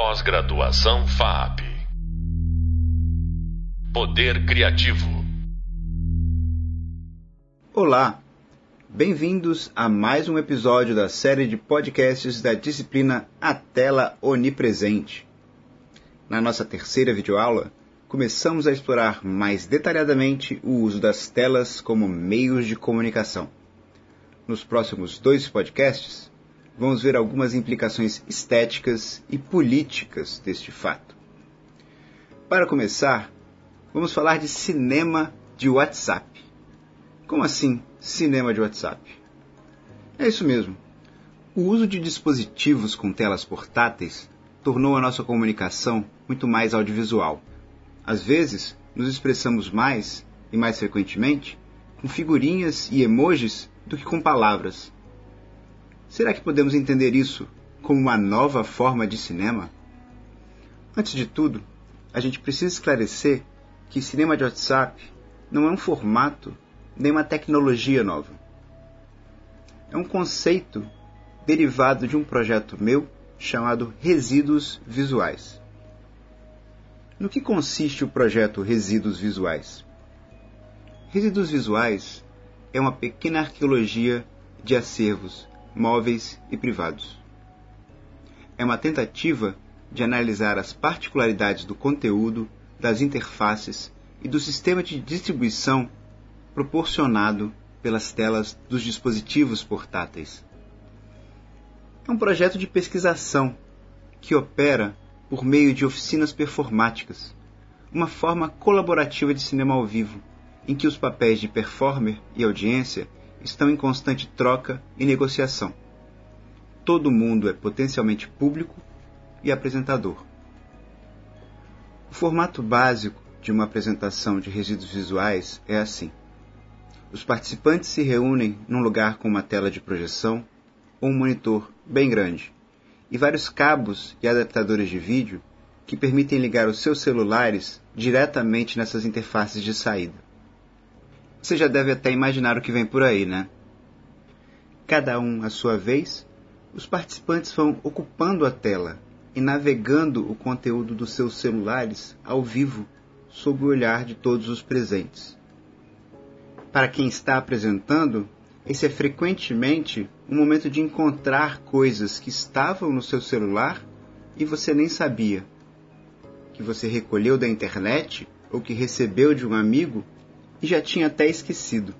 Pós-graduação FAP. Poder Criativo. Olá, bem-vindos a mais um episódio da série de podcasts da disciplina A Tela Onipresente. Na nossa terceira videoaula, começamos a explorar mais detalhadamente o uso das telas como meios de comunicação. Nos próximos dois podcasts, vamos ver algumas implicações estéticas e políticas deste fato. Para começar, vamos falar de cinema de WhatsApp. Como assim, cinema de WhatsApp? É isso mesmo. O uso de dispositivos com telas portáteis tornou a nossa comunicação muito mais audiovisual. Às vezes, nos expressamos mais e mais frequentemente com figurinhas e emojis do que com palavras. Será que podemos entender isso como uma nova forma de cinema? Antes de tudo, a gente precisa esclarecer que cinema de WhatsApp não é um formato nem uma tecnologia nova. É um conceito derivado de um projeto meu chamado Resíduos Visuais. No que consiste o projeto Resíduos Visuais? Resíduos Visuais é uma pequena arqueologia de acervos móveis e privados. É uma tentativa de analisar as particularidades do conteúdo, das interfaces e do sistema de distribuição proporcionado pelas telas dos dispositivos portáteis. É um projeto de pesquisação que opera por meio de oficinas performáticas, uma forma colaborativa de cinema ao vivo, em que os papéis de performer e audiência estão em constante troca e negociação. Todo mundo é potencialmente público e apresentador. O formato básico de uma apresentação de resíduos visuais é assim: os participantes se reúnem num lugar com uma tela de projeção ou um monitor bem grande e vários cabos e adaptadores de vídeo que permitem ligar os seus celulares diretamente nessas interfaces de saída. Você já deve até imaginar o que vem por aí, né? Cada um à sua vez, os participantes vão ocupando a tela e navegando o conteúdo dos seus celulares ao vivo sob o olhar de todos os presentes. Para quem está apresentando, esse é frequentemente um momento de encontrar coisas que estavam no seu celular e você nem sabia. Que você recolheu da internet ou que recebeu de um amigo e já tinha até esquecido.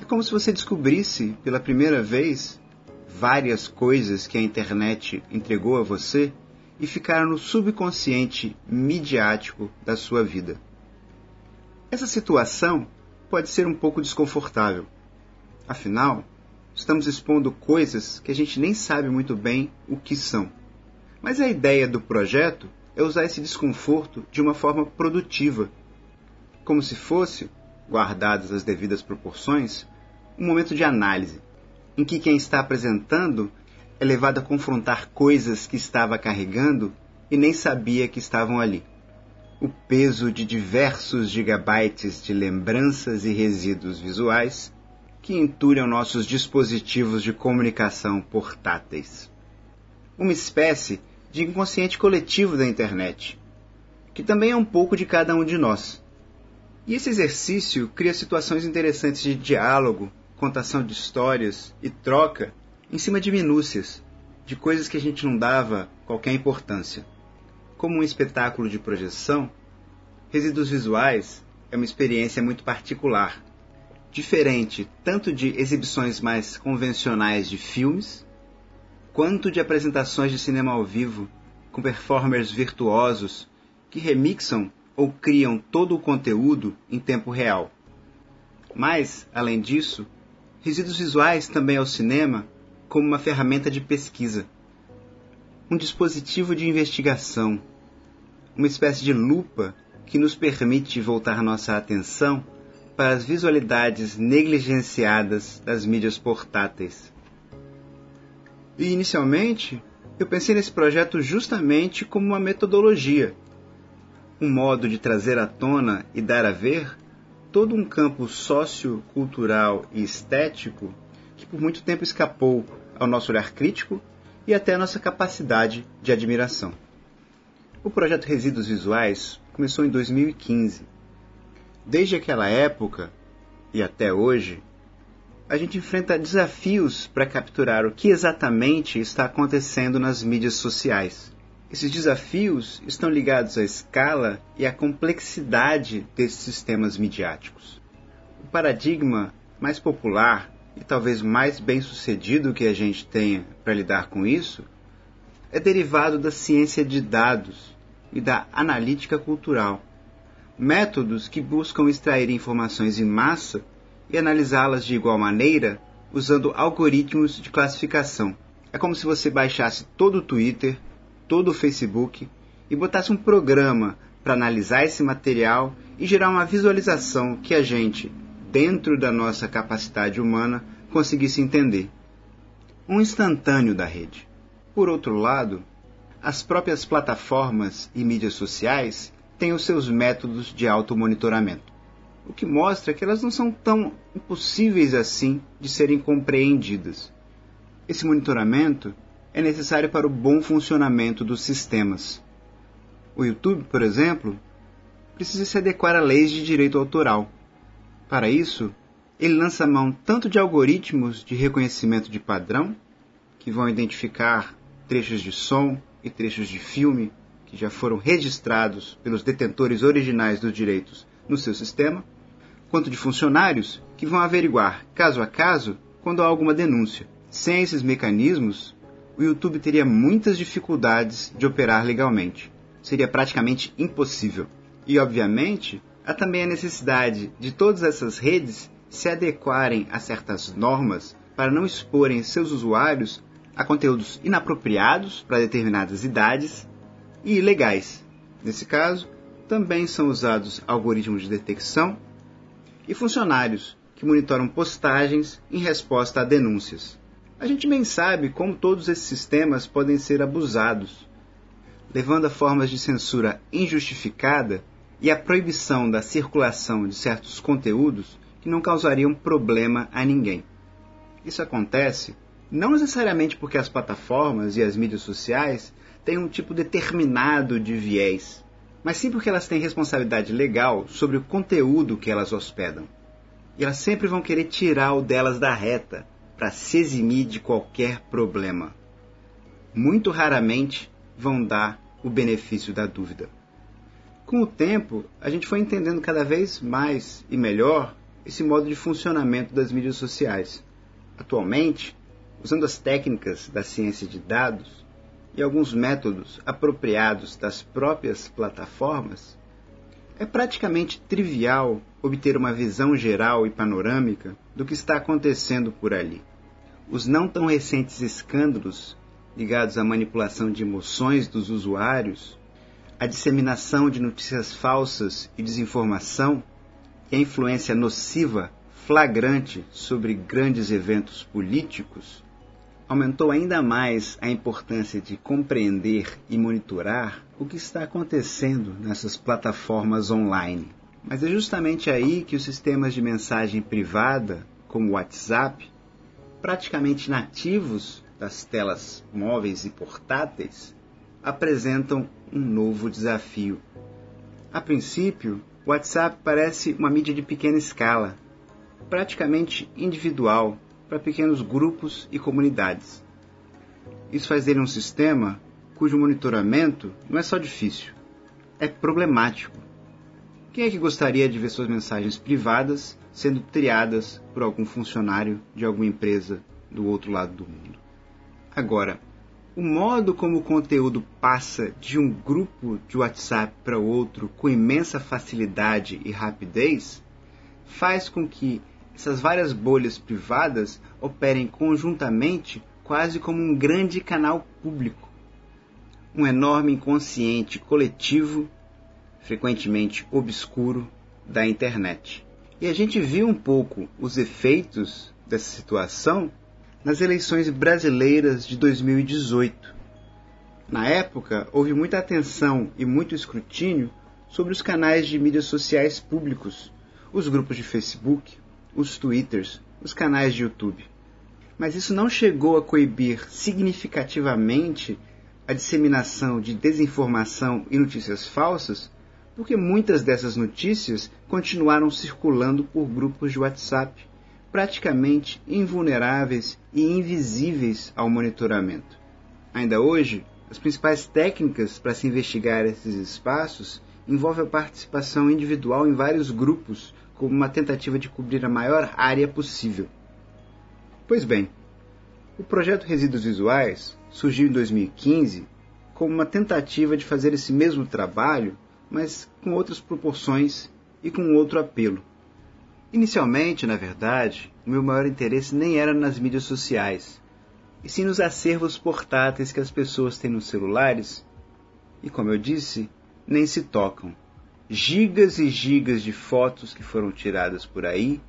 É como se você descobrisse pela primeira vez várias coisas que a internet entregou a você e ficaram no subconsciente midiático da sua vida. Essa situação pode ser um pouco desconfortável. Afinal, estamos expondo coisas que a gente nem sabe muito bem o que são. Mas a ideia do projeto é usar esse desconforto de uma forma produtiva como se fosse, guardadas as devidas proporções, um momento de análise, em que quem está apresentando é levado a confrontar coisas que estava carregando e nem sabia que estavam ali. O peso de diversos gigabytes de lembranças e resíduos visuais que entulham nossos dispositivos de comunicação portáteis. Uma espécie de inconsciente coletivo da internet, que também é um pouco de cada um de nós e esse exercício cria situações interessantes de diálogo, contação de histórias e troca em cima de minúcias, de coisas que a gente não dava qualquer importância. Como um espetáculo de projeção, Resíduos Visuais é uma experiência muito particular, diferente tanto de exibições mais convencionais de filmes, quanto de apresentações de cinema ao vivo com performers virtuosos que remixam ou criam todo o conteúdo em tempo real. Mas, além disso, resíduos visuais também ao cinema como uma ferramenta de pesquisa, um dispositivo de investigação, uma espécie de lupa que nos permite voltar nossa atenção para as visualidades negligenciadas das mídias portáteis. E inicialmente, eu pensei nesse projeto justamente como uma metodologia um modo de trazer à tona e dar a ver todo um campo sociocultural e estético que por muito tempo escapou ao nosso olhar crítico e até a nossa capacidade de admiração. O projeto Resíduos Visuais começou em 2015. Desde aquela época e até hoje, a gente enfrenta desafios para capturar o que exatamente está acontecendo nas mídias sociais. Esses desafios estão ligados à escala e à complexidade desses sistemas midiáticos. O paradigma mais popular e talvez mais bem sucedido que a gente tenha para lidar com isso é derivado da ciência de dados e da analítica cultural, métodos que buscam extrair informações em massa e analisá-las de igual maneira usando algoritmos de classificação. É como se você baixasse todo o Twitter, todo o Facebook e botasse um programa para analisar esse material e gerar uma visualização que a gente, dentro da nossa capacidade humana, conseguisse entender. Um instantâneo da rede. Por outro lado, as próprias plataformas e mídias sociais têm os seus métodos de automonitoramento, o que mostra que elas não são tão impossíveis assim de serem compreendidas. Esse monitoramento é necessário para o bom funcionamento dos sistemas. O YouTube, por exemplo, precisa se adequar a leis de direito autoral para isso, ele lança mão tanto de algoritmos de reconhecimento de padrão, que vão identificar trechos de som e trechos de filme que já foram registrados pelos detentores originais dos direitos no seu sistema, quanto de funcionários que vão averiguar, caso a caso, quando há alguma denúncia. Sem esses mecanismos, o YouTube teria muitas dificuldades de operar legalmente. Seria praticamente impossível. E, obviamente, Há também a necessidade de todas essas redes se adequarem a certas normas para não exporem seus usuários a conteúdos inapropriados para determinadas idades e ilegais. Nesse caso, também são usados algoritmos de detecção e funcionários que monitoram postagens em resposta a denúncias. A gente bem sabe como todos esses sistemas podem ser abusados, levando a formas de censura injustificada e a proibição da circulação de certos conteúdos que não causariam problema a ninguém. Isso acontece não necessariamente porque as plataformas e as mídias sociais têm um tipo determinado de viés, mas sim porque elas têm responsabilidade legal sobre o conteúdo que elas hospedam. E elas sempre vão querer tirar o delas da reta para se eximir de qualquer problema. Muito raramente vão dar o benefício da dúvida. Com o tempo, a gente foi entendendo cada vez mais e melhor esse modo de funcionamento das mídias sociais. Atualmente, usando as técnicas da ciência de dados e alguns métodos apropriados das próprias plataformas, é praticamente trivial obter uma visão geral e panorâmica do que está acontecendo por ali. Os não tão recentes escândalos ligados à manipulação de emoções dos usuários a disseminação de notícias falsas e desinformação e a influência nociva flagrante sobre grandes eventos políticos aumentou ainda mais a importância de compreender e monitorar o que está acontecendo nessas plataformas online. Mas é justamente aí que os sistemas de mensagem privada, como o WhatsApp, praticamente nativos das telas móveis e portáteis, apresentam um novo desafio. A princípio, o WhatsApp parece uma mídia de pequena escala, praticamente individual para pequenos grupos e comunidades. Isso faz dele um sistema cujo monitoramento não é só difícil, é problemático. Quem é que gostaria de ver suas mensagens privadas sendo triadas por algum funcionário de alguma empresa do outro lado do mundo? Agora, o modo como o conteúdo passa de um grupo de WhatsApp para outro com imensa facilidade e rapidez faz com que essas várias bolhas privadas operem conjuntamente quase como um grande canal público. Um enorme inconsciente coletivo, frequentemente obscuro, da internet. E a gente viu um pouco os efeitos dessa situação nas eleições brasileiras de 2018. Na época, houve muita atenção e muito escrutínio sobre os canais de mídias sociais públicos, os grupos de Facebook, os Twitters, os canais de YouTube. Mas isso não chegou a coibir significativamente a disseminação de desinformação e notícias falsas, porque muitas dessas notícias continuaram circulando por grupos de WhatsApp, praticamente invulneráveis e invisíveis ao monitoramento. Ainda hoje, as principais técnicas para se investigar esses espaços envolvem a participação individual em vários grupos, como uma tentativa de cobrir a maior área possível. Pois bem, o projeto Resíduos Visuais surgiu em 2015 como uma tentativa de fazer esse mesmo trabalho, mas com outras proporções e com outro apelo. Inicialmente, na verdade, o meu maior interesse nem era nas mídias sociais, e sim nos acervos portáteis que as pessoas têm nos celulares e, como eu disse, nem se tocam. Gigas e gigas de fotos que foram tiradas por aí,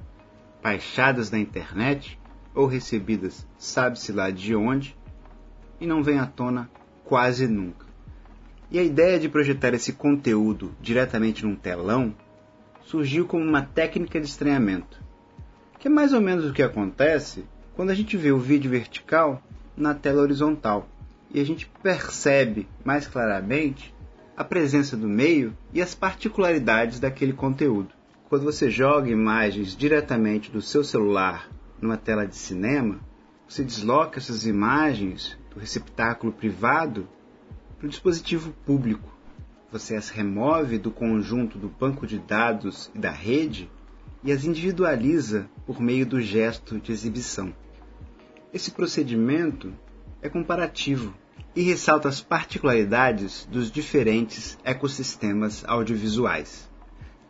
baixadas na internet ou recebidas sabe-se lá de onde, e não vem à tona quase nunca. E a ideia de projetar esse conteúdo diretamente num telão surgiu como uma técnica de estranhamento, que é mais ou menos o que acontece quando a gente vê o vídeo vertical na tela horizontal e a gente percebe mais claramente a presença do meio e as particularidades daquele conteúdo. Quando você joga imagens diretamente do seu celular numa tela de cinema, você desloca essas imagens do receptáculo privado para o dispositivo público. Você as remove do conjunto do banco de dados e da rede e as individualiza por meio do gesto de exibição. Esse procedimento é comparativo e ressalta as particularidades dos diferentes ecossistemas audiovisuais.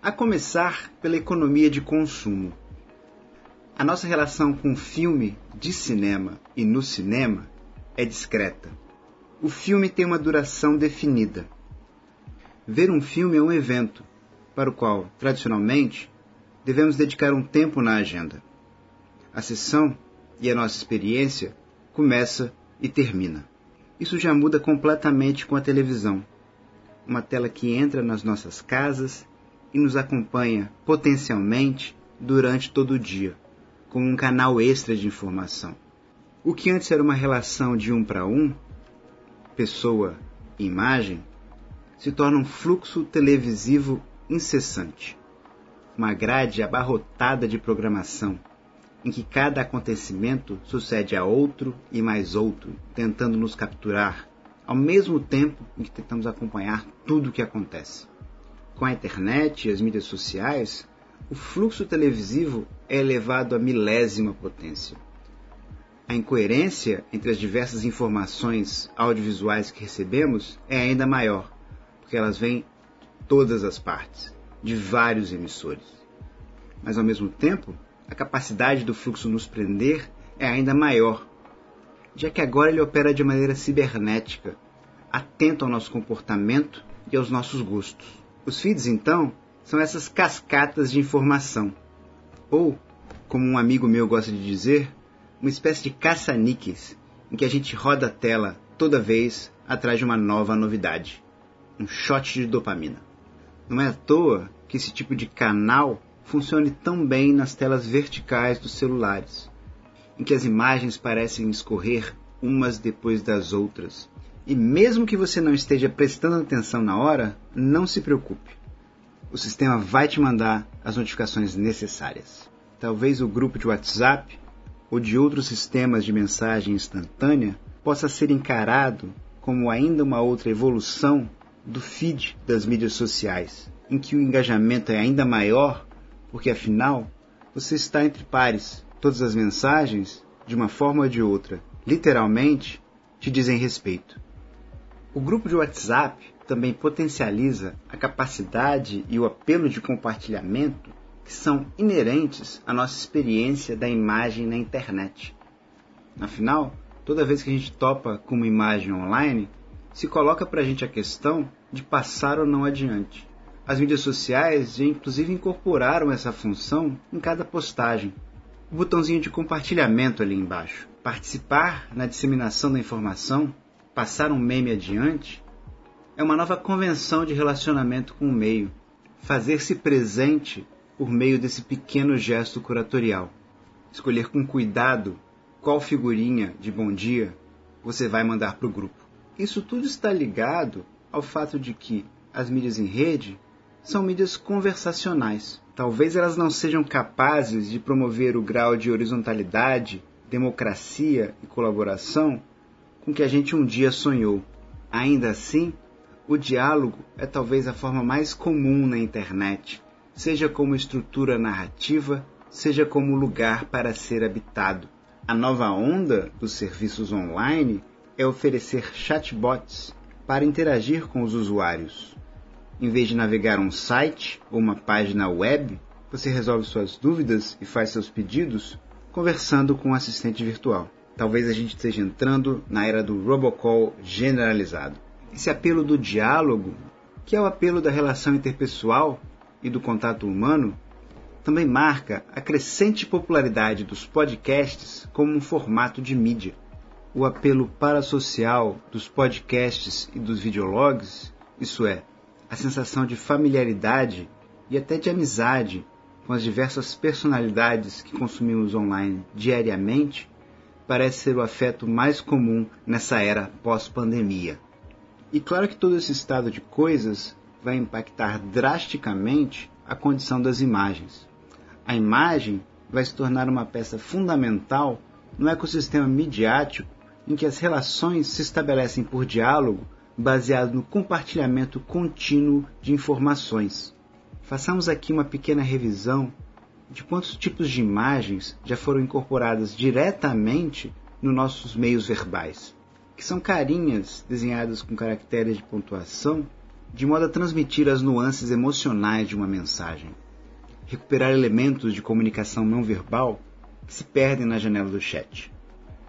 A começar pela economia de consumo. A nossa relação com filme de cinema e no cinema é discreta. O filme tem uma duração definida. Ver um filme é um evento, para o qual, tradicionalmente, devemos dedicar um tempo na agenda. A sessão e a nossa experiência começa e termina. Isso já muda completamente com a televisão. Uma tela que entra nas nossas casas e nos acompanha potencialmente durante todo o dia como um canal extra de informação. O que antes era uma relação de um para um, pessoa imagem, se torna um fluxo televisivo incessante. Uma grade abarrotada de programação, em que cada acontecimento sucede a outro e mais outro, tentando nos capturar, ao mesmo tempo em que tentamos acompanhar tudo o que acontece. Com a internet e as mídias sociais, o fluxo televisivo é elevado à milésima potência. A incoerência entre as diversas informações audiovisuais que recebemos é ainda maior, porque elas vêm de todas as partes, de vários emissores. Mas ao mesmo tempo, a capacidade do fluxo nos prender é ainda maior, já que agora ele opera de maneira cibernética, atento ao nosso comportamento e aos nossos gostos. Os feeds, então, são essas cascatas de informação. Ou, como um amigo meu gosta de dizer, uma espécie de caça-níqueis, em que a gente roda a tela toda vez atrás de uma nova novidade. Um shot de dopamina. Não é à toa que esse tipo de canal funcione tão bem nas telas verticais dos celulares, em que as imagens parecem escorrer umas depois das outras. E mesmo que você não esteja prestando atenção na hora, não se preocupe o sistema vai te mandar as notificações necessárias. Talvez o grupo de WhatsApp ou de outros sistemas de mensagem instantânea possa ser encarado como ainda uma outra evolução do feed das mídias sociais, em que o engajamento é ainda maior, porque afinal você está entre pares. Todas as mensagens, de uma forma ou de outra, literalmente, te dizem respeito. O grupo de WhatsApp também potencializa a capacidade e o apelo de compartilhamento que são inerentes à nossa experiência da imagem na internet. Afinal, toda vez que a gente topa com uma imagem online, se coloca para a gente a questão de passar ou não adiante. As mídias sociais já inclusive incorporaram essa função em cada postagem. O botãozinho de compartilhamento ali embaixo. Participar na disseminação da informação, passar um meme adiante, é uma nova convenção de relacionamento com o meio, fazer-se presente por meio desse pequeno gesto curatorial, escolher com cuidado qual figurinha de bom dia você vai mandar para o grupo. Isso tudo está ligado ao fato de que as mídias em rede são mídias conversacionais. Talvez elas não sejam capazes de promover o grau de horizontalidade, democracia e colaboração com que a gente um dia sonhou. Ainda assim, o diálogo é talvez a forma mais comum na internet, seja como estrutura narrativa, seja como lugar para ser habitado. A nova onda dos serviços online é oferecer chatbots para interagir com os usuários. Em vez de navegar um site ou uma página web, você resolve suas dúvidas e faz seus pedidos conversando com um assistente virtual. Talvez a gente esteja entrando na era do robocall generalizado. Esse apelo do diálogo, que é o apelo da relação interpessoal e do contato humano, também marca a crescente popularidade dos podcasts como um formato de mídia. O apelo parasocial dos podcasts e dos videologs, isso é, a sensação de familiaridade e até de amizade com as diversas personalidades que consumimos online diariamente, parece ser o afeto mais comum nessa era pós-pandemia. E claro que todo esse estado de coisas vai impactar drasticamente a condição das imagens. A imagem vai se tornar uma peça fundamental no ecossistema midiático em que as relações se estabelecem por diálogo baseado no compartilhamento contínuo de informações. Façamos aqui uma pequena revisão de quantos tipos de imagens já foram incorporadas diretamente nos nossos meios verbais, que são carinhas desenhadas com caracteres de pontuação de modo a transmitir as nuances emocionais de uma mensagem, recuperar elementos de comunicação não verbal que se perdem na janela do chat.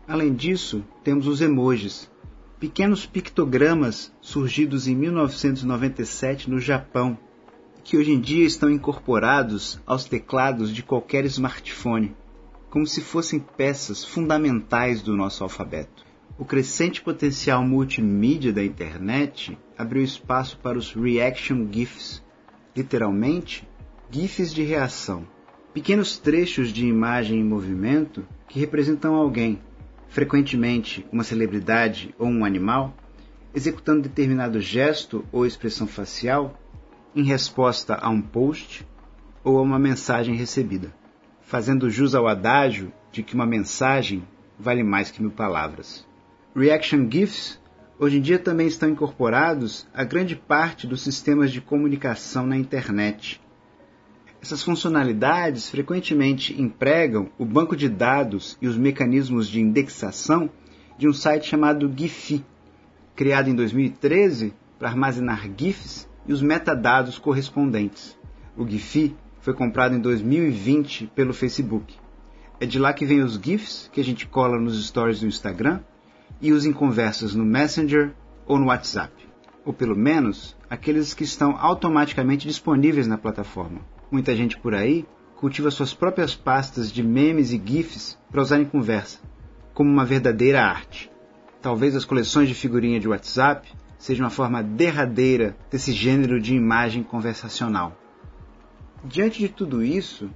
Além disso, temos os emojis, pequenos pictogramas surgidos em 1997 no Japão, que hoje em dia estão incorporados aos teclados de qualquer smartphone, como se fossem peças fundamentais do nosso alfabeto. O crescente potencial multimídia da internet abriu espaço para os reaction GIFs, literalmente GIFs de reação, pequenos trechos de imagem em movimento que representam alguém, frequentemente uma celebridade ou um animal, executando determinado gesto ou expressão facial em resposta a um post ou a uma mensagem recebida, fazendo jus ao adágio de que uma mensagem vale mais que mil palavras. Reaction GIFs hoje em dia também estão incorporados a grande parte dos sistemas de comunicação na internet. Essas funcionalidades frequentemente empregam o banco de dados e os mecanismos de indexação de um site chamado Giphy, criado em 2013 para armazenar GIFs e os metadados correspondentes. O Giphy foi comprado em 2020 pelo Facebook. É de lá que vem os GIFs que a gente cola nos stories do Instagram e usem conversas no Messenger ou no WhatsApp, ou pelo menos aqueles que estão automaticamente disponíveis na plataforma. Muita gente por aí cultiva suas próprias pastas de memes e GIFs para usar em conversa, como uma verdadeira arte. Talvez as coleções de figurinha de WhatsApp sejam uma forma derradeira desse gênero de imagem conversacional. Diante de tudo isso,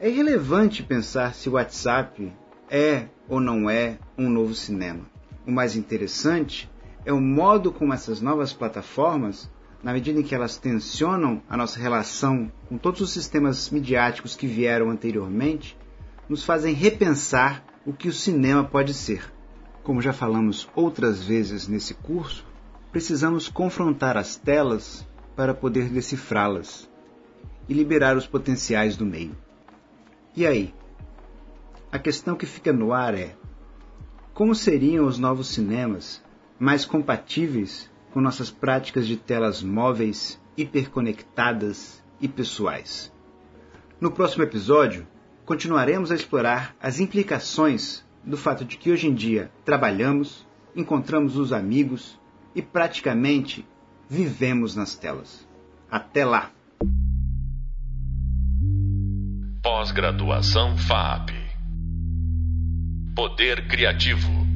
é irrelevante pensar se o WhatsApp é ou não é um novo cinema. O mais interessante é o modo como essas novas plataformas, na medida em que elas tensionam a nossa relação com todos os sistemas midiáticos que vieram anteriormente, nos fazem repensar o que o cinema pode ser. Como já falamos outras vezes nesse curso, precisamos confrontar as telas para poder decifrá-las e liberar os potenciais do meio. E aí? A questão que fica no ar é: como seriam os novos cinemas mais compatíveis com nossas práticas de telas móveis, hiperconectadas e pessoais? No próximo episódio, continuaremos a explorar as implicações do fato de que hoje em dia trabalhamos, encontramos os amigos e praticamente vivemos nas telas. Até lá! Pós-graduação FAP Poder Criativo.